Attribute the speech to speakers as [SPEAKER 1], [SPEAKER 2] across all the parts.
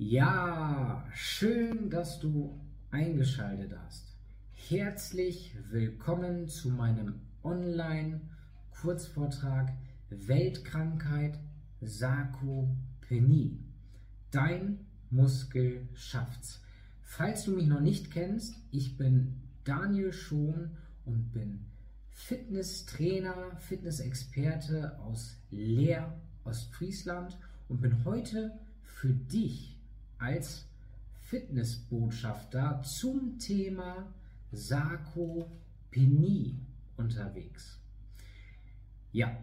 [SPEAKER 1] Ja, schön, dass du eingeschaltet hast. Herzlich willkommen zu meinem Online-Kurzvortrag Weltkrankheit Sarkopenie. Dein Muskel schafft's. Falls du mich noch nicht kennst, ich bin Daniel Schon und bin Fitnesstrainer, Fitnessexperte aus Leer, Ostfriesland und bin heute für dich als Fitnessbotschafter zum Thema Sarkopenie unterwegs. Ja,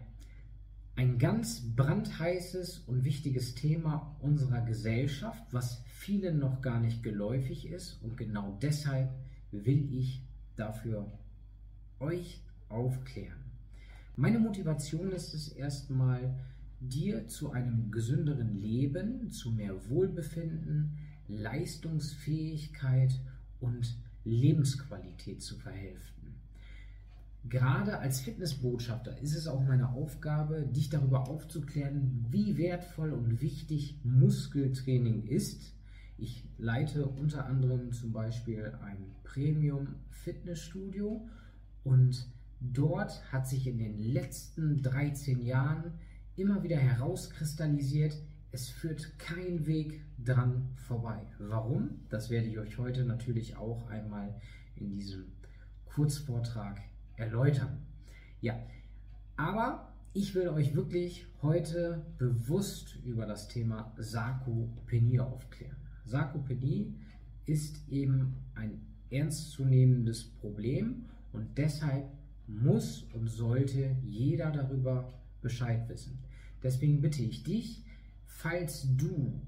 [SPEAKER 1] ein ganz brandheißes und wichtiges Thema unserer Gesellschaft, was vielen noch gar nicht geläufig ist und genau deshalb will ich dafür euch aufklären. Meine Motivation ist es erstmal, dir zu einem gesünderen Leben, zu mehr Wohlbefinden, Leistungsfähigkeit und Lebensqualität zu verhelfen. Gerade als Fitnessbotschafter ist es auch meine Aufgabe, dich darüber aufzuklären, wie wertvoll und wichtig Muskeltraining ist. Ich leite unter anderem zum Beispiel ein Premium Fitnessstudio und dort hat sich in den letzten 13 Jahren immer wieder herauskristallisiert, es führt kein Weg dran vorbei. Warum? Das werde ich euch heute natürlich auch einmal in diesem Kurzvortrag erläutern. Ja, aber ich will euch wirklich heute bewusst über das Thema Sarkopenie aufklären. Sarkopenie ist eben ein ernstzunehmendes Problem und deshalb muss und sollte jeder darüber Bescheid wissen. Deswegen bitte ich dich, falls du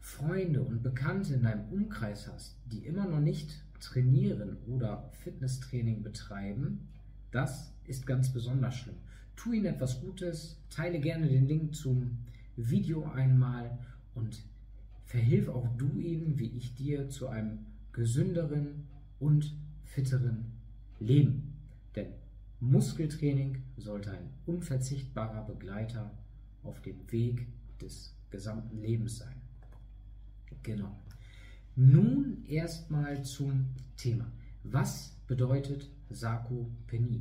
[SPEAKER 1] Freunde und Bekannte in deinem Umkreis hast, die immer noch nicht trainieren oder Fitnesstraining betreiben, das ist ganz besonders schlimm. Tu ihnen etwas Gutes, teile gerne den Link zum Video einmal und verhilf auch du ihnen, wie ich dir, zu einem gesünderen und fitteren Leben. Denn Muskeltraining sollte ein unverzichtbarer Begleiter auf dem Weg des gesamten Lebens sein. Genau. Nun erstmal zum Thema. Was bedeutet Sarkopenie?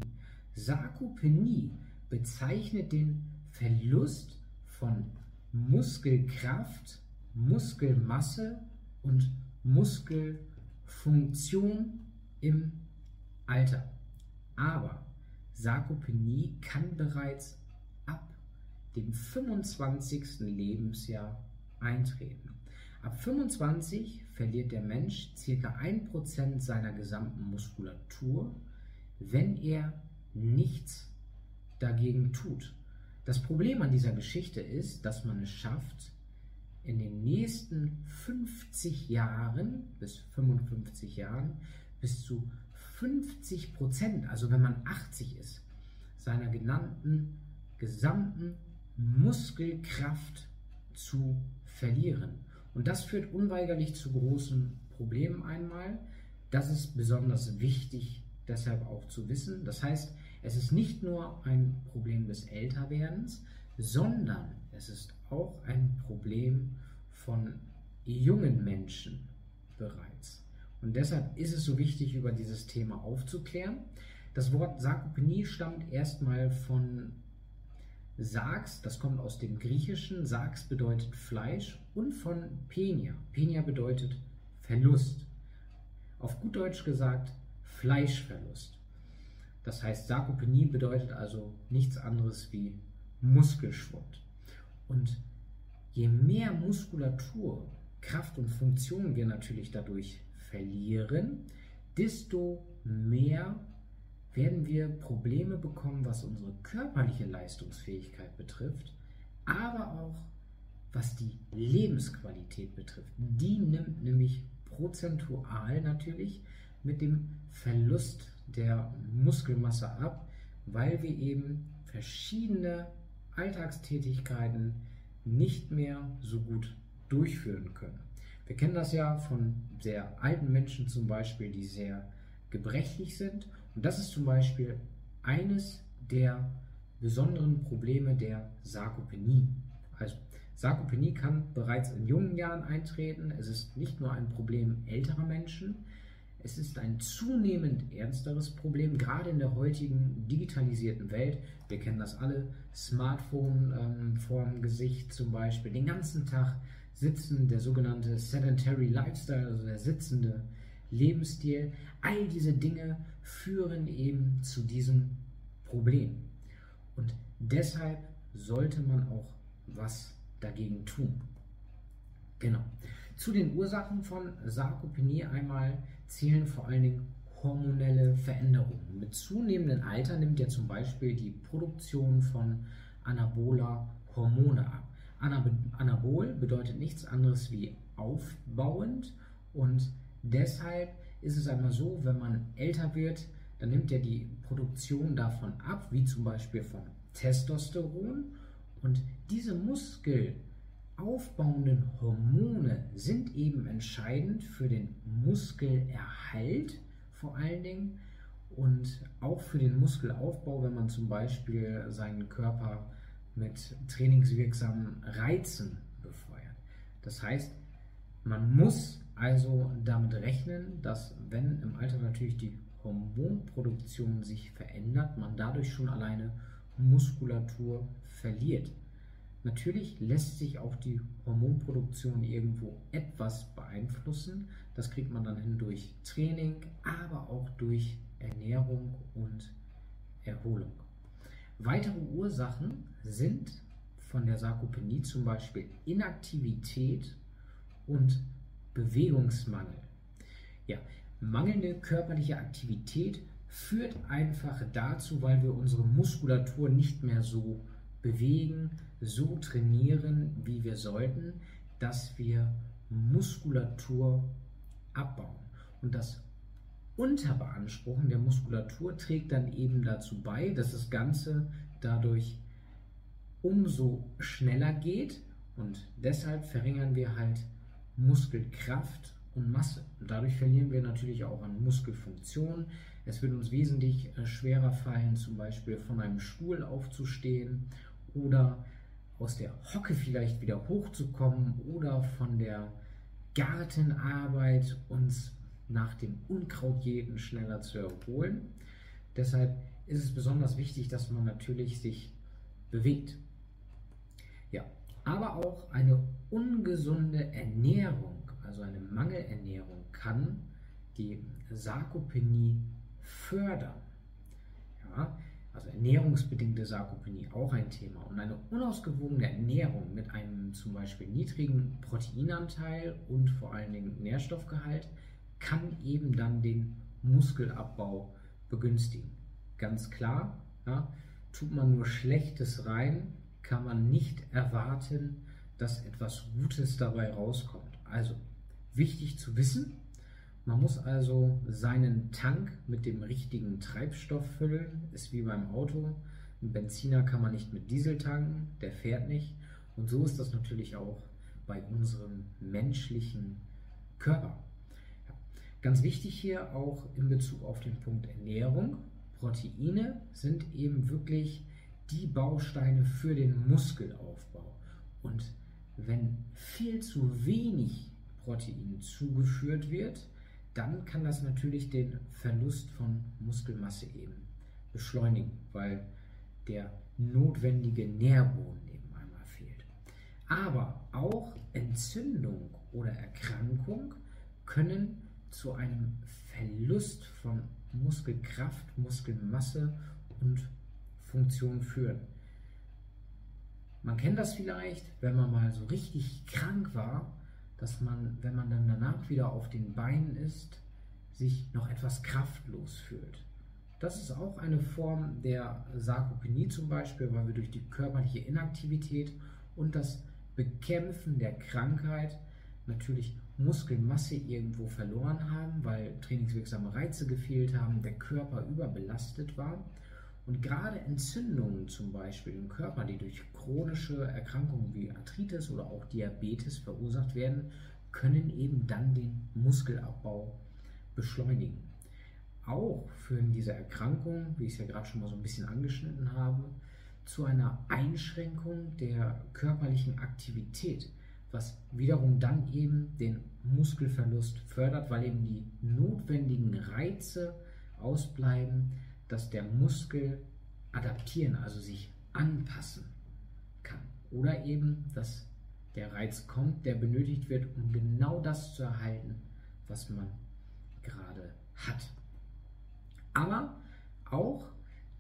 [SPEAKER 1] Sarkopenie bezeichnet den Verlust von Muskelkraft, Muskelmasse und Muskelfunktion im Alter. Aber Sarkopenie kann bereits dem 25. Lebensjahr eintreten. Ab 25 verliert der Mensch ca. 1% seiner gesamten Muskulatur, wenn er nichts dagegen tut. Das Problem an dieser Geschichte ist, dass man es schafft, in den nächsten 50 Jahren bis 55 Jahren bis zu 50 Prozent, also wenn man 80 ist, seiner genannten gesamten Muskelkraft zu verlieren. Und das führt unweigerlich zu großen Problemen einmal. Das ist besonders wichtig deshalb auch zu wissen. Das heißt, es ist nicht nur ein Problem des Älterwerdens, sondern es ist auch ein Problem von jungen Menschen bereits. Und deshalb ist es so wichtig, über dieses Thema aufzuklären. Das Wort Sarkopenie stammt erstmal von Sarx, das kommt aus dem Griechischen. Sarx bedeutet Fleisch und von Penia. Penia bedeutet Verlust. Auf gut Deutsch gesagt Fleischverlust. Das heißt, Sarkopenie bedeutet also nichts anderes wie Muskelschwund. Und je mehr Muskulatur, Kraft und Funktion wir natürlich dadurch verlieren, desto mehr werden wir Probleme bekommen, was unsere körperliche Leistungsfähigkeit betrifft, aber auch was die Lebensqualität betrifft. Die nimmt nämlich prozentual natürlich mit dem Verlust der Muskelmasse ab, weil wir eben verschiedene Alltagstätigkeiten nicht mehr so gut durchführen können. Wir kennen das ja von sehr alten Menschen zum Beispiel, die sehr gebrechlich sind. Und das ist zum Beispiel eines der besonderen Probleme der Sarkopenie. Also Sarkopenie kann bereits in jungen Jahren eintreten. Es ist nicht nur ein Problem älterer Menschen, es ist ein zunehmend ernsteres Problem, gerade in der heutigen digitalisierten Welt. Wir kennen das alle, Smartphone ähm, vorm Gesicht zum Beispiel, den ganzen Tag sitzen, der sogenannte sedentary Lifestyle, also der sitzende Lebensstil. All diese Dinge führen eben zu diesem Problem. Und deshalb sollte man auch was dagegen tun. Genau. Zu den Ursachen von Sarkopenie einmal zählen vor allen Dingen hormonelle Veränderungen. Mit zunehmendem Alter nimmt ja zum Beispiel die Produktion von anaboler Hormone ab. Anabol bedeutet nichts anderes wie aufbauend und deshalb ist es einmal so, wenn man älter wird, dann nimmt ja die Produktion davon ab, wie zum Beispiel von Testosteron und diese muskelaufbauenden Hormone sind eben entscheidend für den Muskelerhalt vor allen Dingen und auch für den Muskelaufbau, wenn man zum Beispiel seinen Körper mit trainingswirksamen Reizen befeuert. Das heißt, man muss also damit rechnen, dass wenn im Alter natürlich die Hormonproduktion sich verändert, man dadurch schon alleine Muskulatur verliert. Natürlich lässt sich auch die Hormonproduktion irgendwo etwas beeinflussen. Das kriegt man dann hin durch Training, aber auch durch Ernährung und Erholung. Weitere Ursachen sind von der Sarkopenie zum Beispiel Inaktivität und Bewegungsmangel. Ja, mangelnde körperliche Aktivität führt einfach dazu, weil wir unsere Muskulatur nicht mehr so bewegen, so trainieren, wie wir sollten, dass wir Muskulatur abbauen. Und das Unterbeanspruchen der Muskulatur trägt dann eben dazu bei, dass das Ganze dadurch umso schneller geht und deshalb verringern wir halt Muskelkraft und Masse. Und dadurch verlieren wir natürlich auch an Muskelfunktion. Es wird uns wesentlich äh, schwerer fallen, zum Beispiel von einem Stuhl aufzustehen oder aus der Hocke vielleicht wieder hochzukommen oder von der Gartenarbeit uns nach dem Unkrautjäten schneller zu erholen. Deshalb ist es besonders wichtig, dass man natürlich sich bewegt. Aber auch eine ungesunde Ernährung, also eine Mangelernährung, kann die Sarkopenie fördern. Ja, also ernährungsbedingte Sarkopenie auch ein Thema. Und eine unausgewogene Ernährung mit einem zum Beispiel niedrigen Proteinanteil und vor allen Dingen Nährstoffgehalt kann eben dann den Muskelabbau begünstigen. Ganz klar, ja, tut man nur Schlechtes rein, kann man nicht erwarten, dass etwas Gutes dabei rauskommt. Also wichtig zu wissen, man muss also seinen Tank mit dem richtigen Treibstoff füllen, ist wie beim Auto. Ein Benziner kann man nicht mit Diesel tanken, der fährt nicht. Und so ist das natürlich auch bei unserem menschlichen Körper. Ganz wichtig hier auch in Bezug auf den Punkt Ernährung. Proteine sind eben wirklich die Bausteine für den Muskelaufbau. Und wenn viel zu wenig Protein zugeführt wird, dann kann das natürlich den Verlust von Muskelmasse eben beschleunigen, weil der notwendige Nährboden eben einmal fehlt. Aber auch Entzündung oder Erkrankung können zu einem Verlust von Muskelkraft, Muskelmasse und Funktion führen. Man kennt das vielleicht, wenn man mal so richtig krank war, dass man, wenn man dann danach wieder auf den Beinen ist, sich noch etwas kraftlos fühlt. Das ist auch eine Form der Sarkopenie zum Beispiel, weil wir durch die körperliche Inaktivität und das Bekämpfen der Krankheit natürlich Muskelmasse irgendwo verloren haben, weil trainingswirksame Reize gefehlt haben, der Körper überbelastet war. Und gerade Entzündungen zum Beispiel im Körper, die durch chronische Erkrankungen wie Arthritis oder auch Diabetes verursacht werden, können eben dann den Muskelabbau beschleunigen. Auch führen diese Erkrankungen, wie ich es ja gerade schon mal so ein bisschen angeschnitten habe, zu einer Einschränkung der körperlichen Aktivität, was wiederum dann eben den Muskelverlust fördert, weil eben die notwendigen Reize ausbleiben, dass der Muskel adaptieren, also sich anpassen kann. Oder eben, dass der Reiz kommt, der benötigt wird, um genau das zu erhalten, was man gerade hat. Aber auch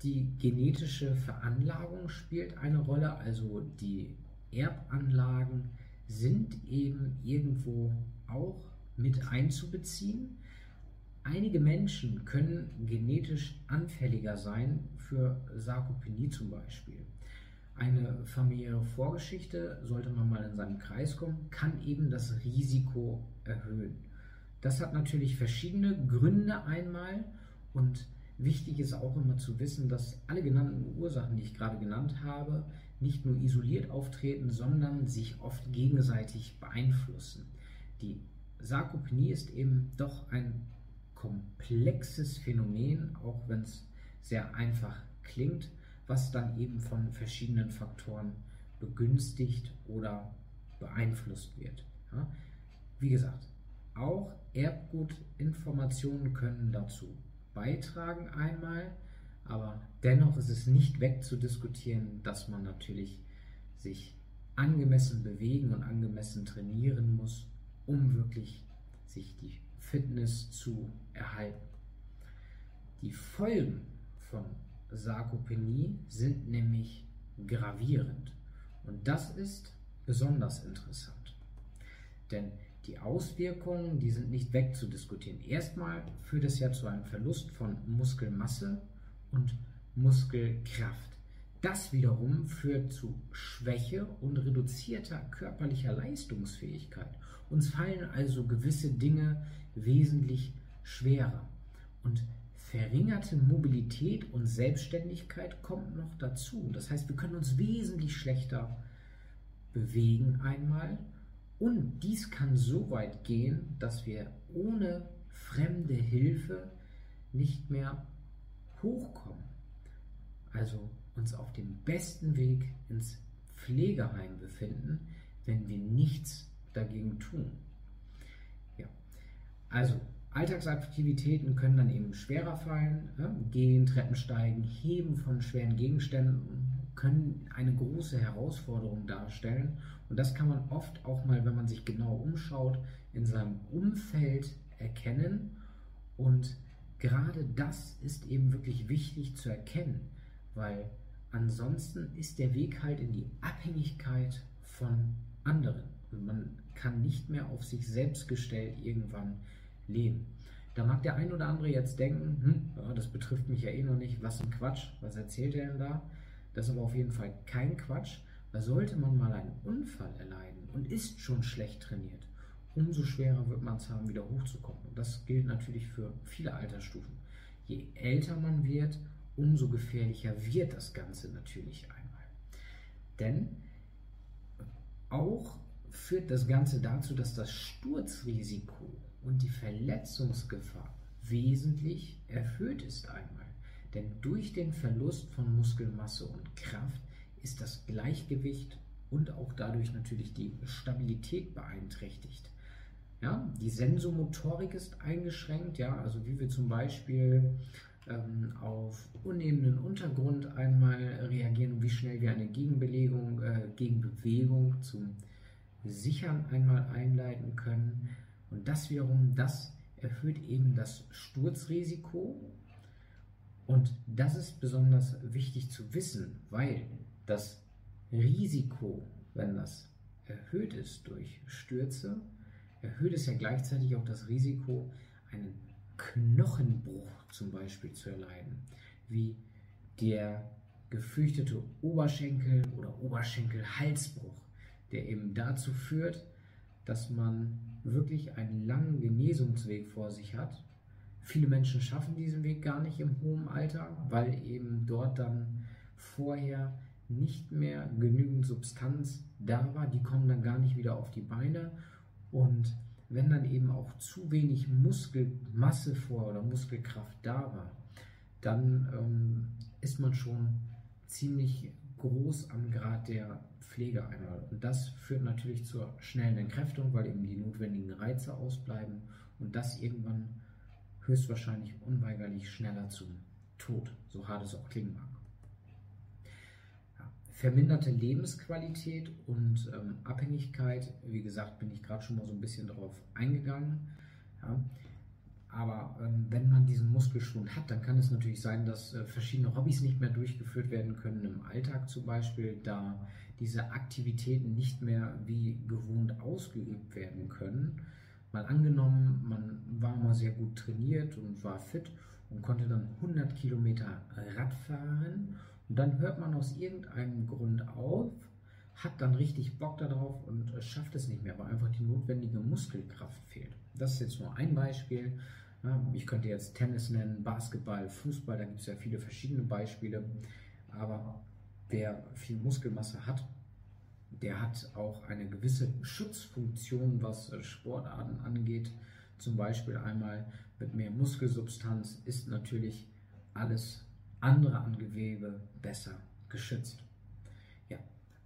[SPEAKER 1] die genetische Veranlagung spielt eine Rolle, also die Erbanlagen sind eben irgendwo auch mit einzubeziehen. Einige Menschen können genetisch anfälliger sein für Sarkopenie zum Beispiel. Eine familiäre Vorgeschichte, sollte man mal in seinen Kreis kommen, kann eben das Risiko erhöhen. Das hat natürlich verschiedene Gründe einmal und wichtig ist auch immer zu wissen, dass alle genannten Ursachen, die ich gerade genannt habe, nicht nur isoliert auftreten, sondern sich oft gegenseitig beeinflussen. Die Sarkopenie ist eben doch ein komplexes Phänomen, auch wenn es sehr einfach klingt, was dann eben von verschiedenen Faktoren begünstigt oder beeinflusst wird. Ja? Wie gesagt, auch Erbgutinformationen können dazu beitragen einmal, aber dennoch ist es nicht wegzudiskutieren, dass man natürlich sich angemessen bewegen und angemessen trainieren muss, um wirklich sich die Fitness zu erhalten. Die Folgen von Sarkopenie sind nämlich gravierend und das ist besonders interessant. Denn die Auswirkungen, die sind nicht wegzudiskutieren. Erstmal führt es ja zu einem Verlust von Muskelmasse und Muskelkraft. Das wiederum führt zu Schwäche und reduzierter körperlicher Leistungsfähigkeit. Uns fallen also gewisse Dinge wesentlich schwerer. Und verringerte Mobilität und Selbstständigkeit kommt noch dazu. Das heißt, wir können uns wesentlich schlechter bewegen einmal und dies kann so weit gehen, dass wir ohne fremde Hilfe nicht mehr hochkommen. Also uns auf dem besten Weg ins Pflegeheim befinden, wenn wir nichts dagegen tun. Ja. Also Alltagsaktivitäten können dann eben schwerer fallen. Ja? Gehen, Treppen steigen, Heben von schweren Gegenständen können eine große Herausforderung darstellen. Und das kann man oft auch mal, wenn man sich genau umschaut, in seinem Umfeld erkennen. Und gerade das ist eben wirklich wichtig zu erkennen, weil ansonsten ist der Weg halt in die Abhängigkeit von anderen. Und man kann nicht mehr auf sich selbst gestellt irgendwann leben. Da mag der ein oder andere jetzt denken, hm, das betrifft mich ja eh noch nicht, was ein Quatsch, was erzählt er denn da? Das ist aber auf jeden Fall kein Quatsch, weil sollte man mal einen Unfall erleiden und ist schon schlecht trainiert, umso schwerer wird man es haben, wieder hochzukommen. Und das gilt natürlich für viele Altersstufen. Je älter man wird, umso gefährlicher wird das Ganze natürlich einmal. Denn auch führt das Ganze dazu, dass das Sturzrisiko und die Verletzungsgefahr wesentlich erhöht ist einmal. Denn durch den Verlust von Muskelmasse und Kraft ist das Gleichgewicht und auch dadurch natürlich die Stabilität beeinträchtigt. Ja, die Sensomotorik ist eingeschränkt, ja, also wie wir zum Beispiel ähm, auf unebenen Untergrund einmal reagieren und wie schnell wir eine Gegenbelegung, äh, Gegenbewegung zum Sichern einmal einleiten können. Und das wiederum, das erhöht eben das Sturzrisiko. Und das ist besonders wichtig zu wissen, weil das Risiko, wenn das erhöht ist durch Stürze, erhöht es ja gleichzeitig auch das Risiko, einen Knochenbruch zum Beispiel zu erleiden, wie der gefürchtete Oberschenkel- oder Oberschenkelhalsbruch, der eben dazu führt, dass man wirklich einen langen Genesungsweg vor sich hat Viele Menschen schaffen diesen Weg gar nicht im hohen Alter, weil eben dort dann vorher nicht mehr genügend Substanz da war. Die kommen dann gar nicht wieder auf die Beine. Und wenn dann eben auch zu wenig Muskelmasse vor oder Muskelkraft da war, dann ähm, ist man schon ziemlich groß am Grad der Pflege einmal. Und das führt natürlich zur schnellen Entkräftung, weil eben die notwendigen Reize ausbleiben und das irgendwann höchstwahrscheinlich unweigerlich schneller zum Tod, so hart es auch klingen mag. Ja, verminderte Lebensqualität und ähm, Abhängigkeit, wie gesagt, bin ich gerade schon mal so ein bisschen darauf eingegangen. Ja, aber ähm, wenn man diesen Muskelschwund hat, dann kann es natürlich sein, dass äh, verschiedene Hobbys nicht mehr durchgeführt werden können, im Alltag zum Beispiel, da diese Aktivitäten nicht mehr wie gewohnt ausgeübt werden können. Mal angenommen, man war mal sehr gut trainiert und war fit und konnte dann 100 Kilometer Rad fahren und dann hört man aus irgendeinem Grund auf, hat dann richtig Bock darauf und äh, schafft es nicht mehr, weil einfach die notwendige Muskelkraft fehlt. Das ist jetzt nur ein Beispiel. Ich könnte jetzt Tennis nennen, Basketball, Fußball, da gibt es ja viele verschiedene Beispiele. Aber wer viel Muskelmasse hat, der hat auch eine gewisse Schutzfunktion, was äh, Sportarten angeht. Zum Beispiel einmal mit mehr Muskelsubstanz ist natürlich alles andere an Gewebe besser geschützt. Ja,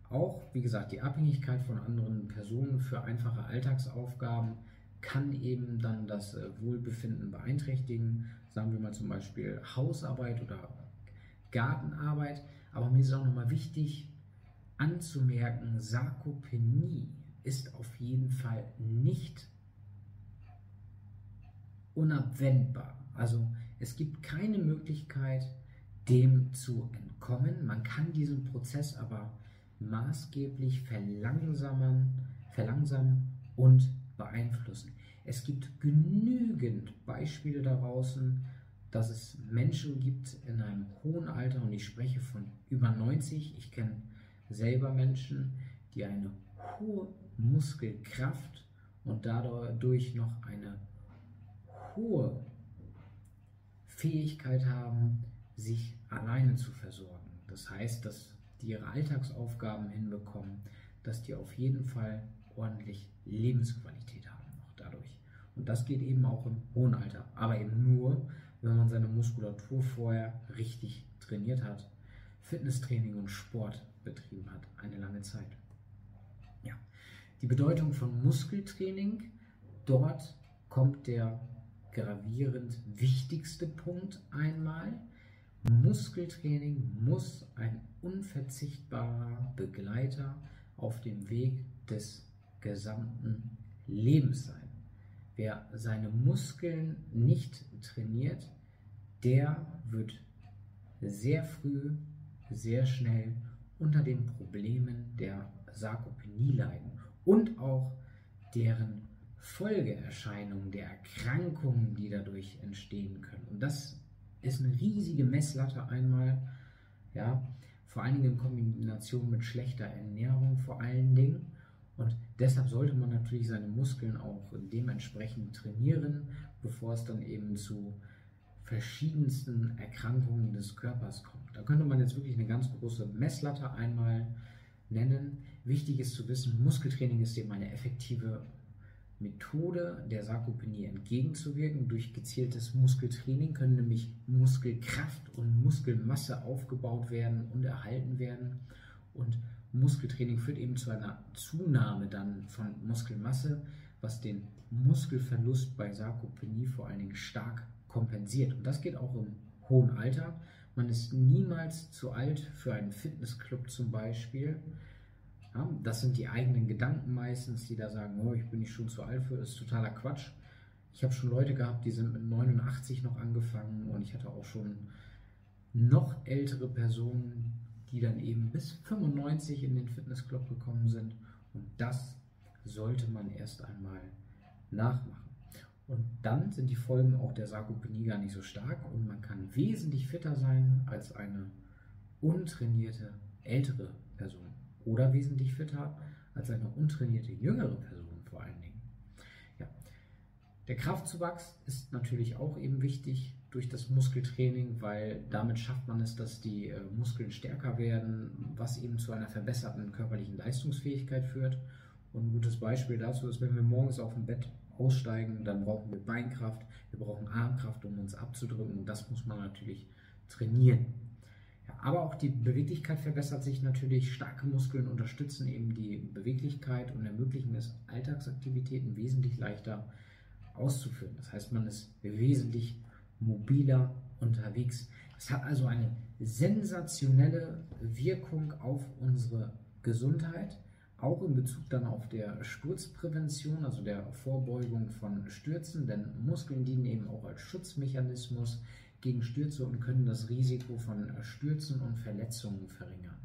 [SPEAKER 1] auch wie gesagt, die Abhängigkeit von anderen Personen für einfache Alltagsaufgaben kann eben dann das äh, Wohlbefinden beeinträchtigen. Sagen wir mal zum Beispiel Hausarbeit oder Gartenarbeit. Aber mir ist auch nochmal wichtig anzumerken, Sarkopenie ist auf jeden Fall nicht unabwendbar. Also es gibt keine Möglichkeit, dem zu entkommen. Man kann diesen Prozess aber maßgeblich verlangsamen, verlangsamen und beeinflussen. Es gibt genügend Beispiele da draußen, dass es Menschen gibt in einem hohen Alter, und ich spreche von über 90, ich kenne selber Menschen, die eine hohe Muskelkraft und dadurch noch eine hohe Fähigkeit haben, sich alleine zu versorgen. Das heißt, dass die ihre Alltagsaufgaben hinbekommen, dass die auf jeden Fall ordentlich Lebensqualität haben noch dadurch. Und das geht eben auch im hohen Alter, aber eben nur, wenn man seine Muskulatur vorher richtig trainiert hat, Fitnesstraining und Sport betrieben hat, eine lange Zeit. Ja, die Bedeutung von Muskeltraining, dort kommt der gravierend wichtigste Punkt einmal. Muskeltraining muss ein unverzichtbarer Begleiter auf dem Weg des gesamten Lebens sein. Wer seine Muskeln nicht trainiert, der wird sehr früh, sehr schnell unter den Problemen der Sarkopenie leiden und auch deren Folgeerscheinungen, der Erkrankungen, die dadurch entstehen können. Und das ist eine riesige Messlatte einmal, ja, vor allen Dingen in Kombination mit schlechter Ernährung vor allen Dingen. Und deshalb sollte man natürlich seine Muskeln auch dementsprechend trainieren, bevor es dann eben zu verschiedensten Erkrankungen des Körpers kommt. Da könnte man jetzt wirklich eine ganz große Messlatte einmal nennen. Wichtig ist zu wissen, Muskeltraining ist eben eine effektive Methode der Sarkopenie entgegenzuwirken. Durch gezieltes Muskeltraining können nämlich Muskelkraft und Muskelmasse aufgebaut werden und erhalten werden. Und Muskeltraining führt eben zu einer Zunahme dann von Muskelmasse, was den Muskelverlust bei Sarkopenie vor allen Dingen stark kompensiert. Und das geht auch im hohen Alter. Man ist niemals zu alt für einen Fitnessclub zum Beispiel. Ja, das sind die eigenen Gedanken meistens, die da sagen, oh, ich bin nicht schon zu alt für, das ist totaler Quatsch. Ich habe schon Leute gehabt, die sind mit 89 noch angefangen und ich hatte auch schon noch ältere Personen, die dann eben bis 95 in den Fitnessclub gekommen sind. Und das sollte man erst einmal nachmachen. Und dann sind die Folgen auch der Sarkopenie gar nicht so stark und man kann wesentlich fitter sein als eine untrainierte ältere Person oder wesentlich fitter als eine untrainierte jüngere Person vor allen Dingen. Ja. Der Kraftzuwachs ist natürlich auch eben wichtig durch das Muskeltraining, weil damit schafft man es, dass die äh, Muskeln stärker werden, was eben zu einer verbesserten körperlichen Leistungsfähigkeit führt. Und ein gutes Beispiel dazu ist, wenn wir morgens auf dem Bett aussteigen, dann brauchen wir Beinkraft, wir brauchen Armkraft, um uns abzudrücken und das muss man natürlich trainieren. Ja, aber auch die Beweglichkeit verbessert sich natürlich. Starke Muskeln unterstützen eben die Beweglichkeit und ermöglichen es, Alltagsaktivitäten wesentlich leichter auszuführen. Das heißt, man ist wesentlich mobiler unterwegs. Es hat also eine sensationelle Wirkung auf unsere Gesundheit, auch in Bezug dann auf der Sturzprävention, also der Vorbeugung von Stürzen, denn Muskeln dienen eben auch als Schutzmechanismus gegen Stürze und können das Risiko von Stürzen und Verletzungen verringern.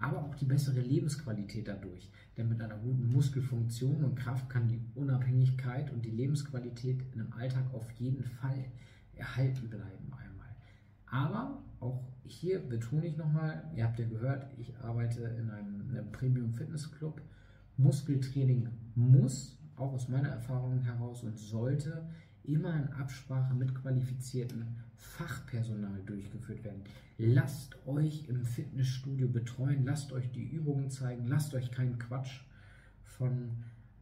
[SPEAKER 1] Aber auch die bessere Lebensqualität dadurch, denn mit einer guten Muskelfunktion und Kraft kann die Unabhängigkeit und die Lebensqualität im Alltag auf jeden Fall erhalten bleiben einmal. Aber auch hier betone ich nochmal, ihr habt ja gehört, ich arbeite in einem, einem Premium Fitness Club. Muskeltraining muss, auch aus meiner Erfahrung heraus, und sollte immer in Absprache mit qualifizierten Fachpersonal durchgeführt werden. Lasst euch im Fitnessstudio betreuen, lasst euch die Übungen zeigen, lasst euch keinen Quatsch von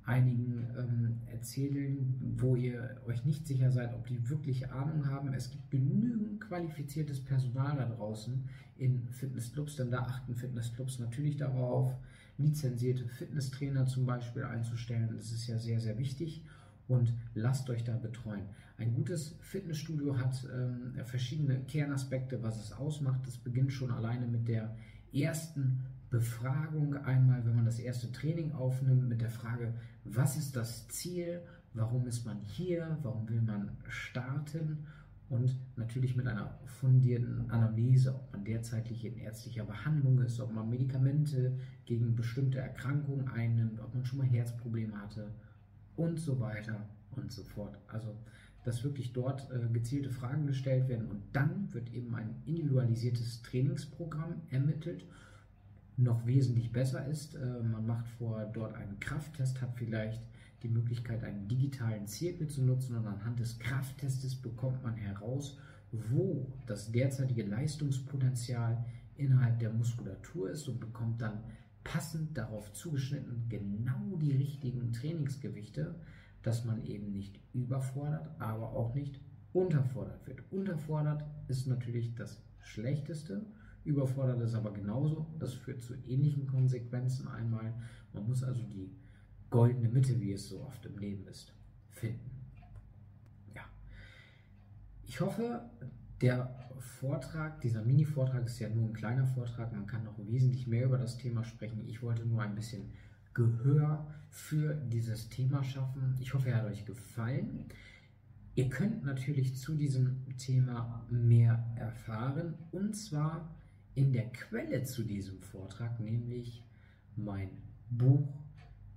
[SPEAKER 1] einigen ähm, erzählen, wo ihr euch nicht sicher seid, ob die wirklich Ahnung haben. Es gibt genügend qualifiziertes Personal da draußen in Fitnessclubs, denn da achten Fitnessclubs natürlich darauf, lizenzierte Fitnesstrainer zum Beispiel einzustellen. Das ist ja sehr, sehr wichtig und lasst euch da betreuen. Ein gutes Fitnessstudio hat ähm, verschiedene Kernaspekte, was es ausmacht. Das beginnt schon alleine mit der ersten Befragung einmal, wenn man das erste Training aufnimmt, mit der Frage, was ist das Ziel, warum ist man hier, warum will man starten? Und natürlich mit einer fundierten Anamnese, ob man derzeitig in ärztlicher Behandlung ist, ob man Medikamente gegen bestimmte Erkrankungen einnimmt, ob man schon mal Herzprobleme hatte und so weiter und so fort. Also, dass wirklich dort äh, gezielte Fragen gestellt werden und dann wird eben ein individualisiertes Trainingsprogramm ermittelt noch wesentlich besser ist. Äh, man macht vor dort einen Krafttest, hat vielleicht die Möglichkeit, einen digitalen Zirkel zu nutzen und anhand des Krafttestes bekommt man heraus, wo das derzeitige Leistungspotenzial innerhalb der Muskulatur ist und bekommt dann passend darauf zugeschnitten genau die richtigen Trainingsgewichte, dass man eben nicht überfordert, aber auch nicht unterfordert wird. Unterfordert ist natürlich das Schlechteste Überfordert ist aber genauso. Das führt zu ähnlichen Konsequenzen einmal. Man muss also die goldene Mitte, wie es so oft im Leben ist, finden. Ja. Ich hoffe, der Vortrag, dieser Mini-Vortrag ist ja nur ein kleiner Vortrag. Man kann noch wesentlich mehr über das Thema sprechen. Ich wollte nur ein bisschen Gehör für dieses Thema schaffen. Ich hoffe, er hat euch gefallen. Ihr könnt natürlich zu diesem Thema mehr erfahren und zwar in der Quelle zu diesem Vortrag, nämlich mein Buch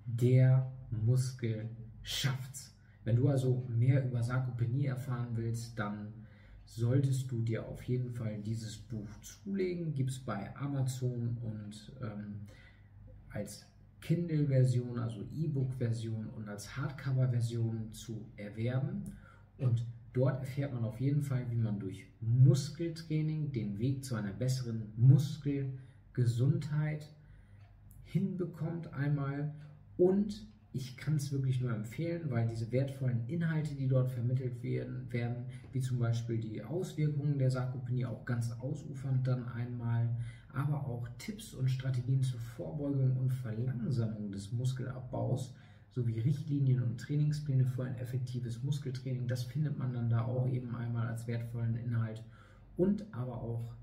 [SPEAKER 1] Der Muskel schafft's. Wenn du also mehr über Sarkopenie erfahren willst, dann solltest du dir auf jeden Fall dieses Buch zulegen. Gibt es bei Amazon und ähm, als Kindle-Version, also E-Book-Version und als Hardcover-Version zu erwerben. Und Dort erfährt man auf jeden Fall, wie man durch Muskeltraining den Weg zu einer besseren Muskelgesundheit hinbekommt einmal. Und ich kann es wirklich nur empfehlen, weil diese wertvollen Inhalte, die dort vermittelt werden, werden, wie zum Beispiel die Auswirkungen der Sarkopenie auch ganz ausufernd dann einmal, aber auch Tipps und Strategien zur Vorbeugung und Verlangsamung des Muskelabbaus sowie Richtlinien und Trainingspläne für ein effektives Muskeltraining. Das findet man dann da auch eben einmal als wertvollen Inhalt und aber auch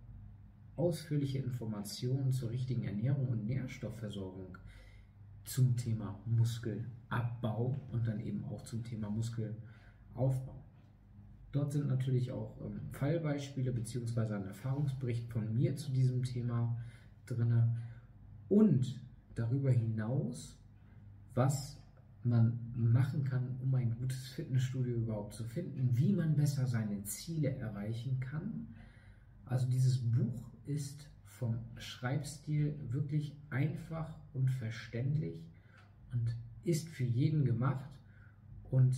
[SPEAKER 1] ausführliche Informationen zur richtigen Ernährung und Nährstoffversorgung zum Thema Muskelabbau und dann eben auch zum Thema Muskelaufbau. Dort sind natürlich auch ähm, Fallbeispiele bzw. ein Erfahrungsbericht von mir zu diesem Thema drin und darüber hinaus, was man machen kann, um ein gutes Fitnessstudio überhaupt zu finden, wie man besser seine Ziele erreichen kann. Also dieses Buch ist vom Schreibstil wirklich einfach und verständlich und ist für jeden gemacht und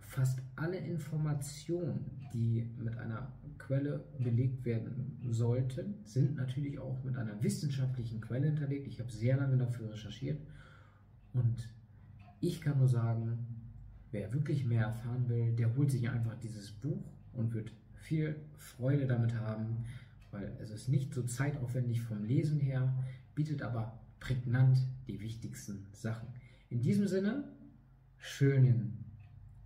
[SPEAKER 1] fast alle Informationen, die mit einer Quelle belegt werden sollten, sind natürlich auch mit einer wissenschaftlichen Quelle hinterlegt. Ich habe sehr lange dafür recherchiert und ich kann nur sagen, wer wirklich mehr erfahren will, der holt sich einfach dieses Buch und wird viel Freude damit haben weil es ist nicht so zeitaufwendig vom Lesen her, bietet aber prägnant die wichtigsten Sachen. In diesem Sinne, schönen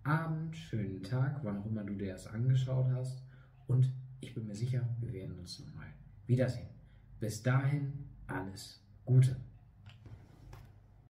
[SPEAKER 1] Abend, schönen Tag, wann auch immer du dir das angeschaut hast. Und ich bin mir sicher, wir werden uns nochmal wiedersehen. Bis dahin, alles Gute.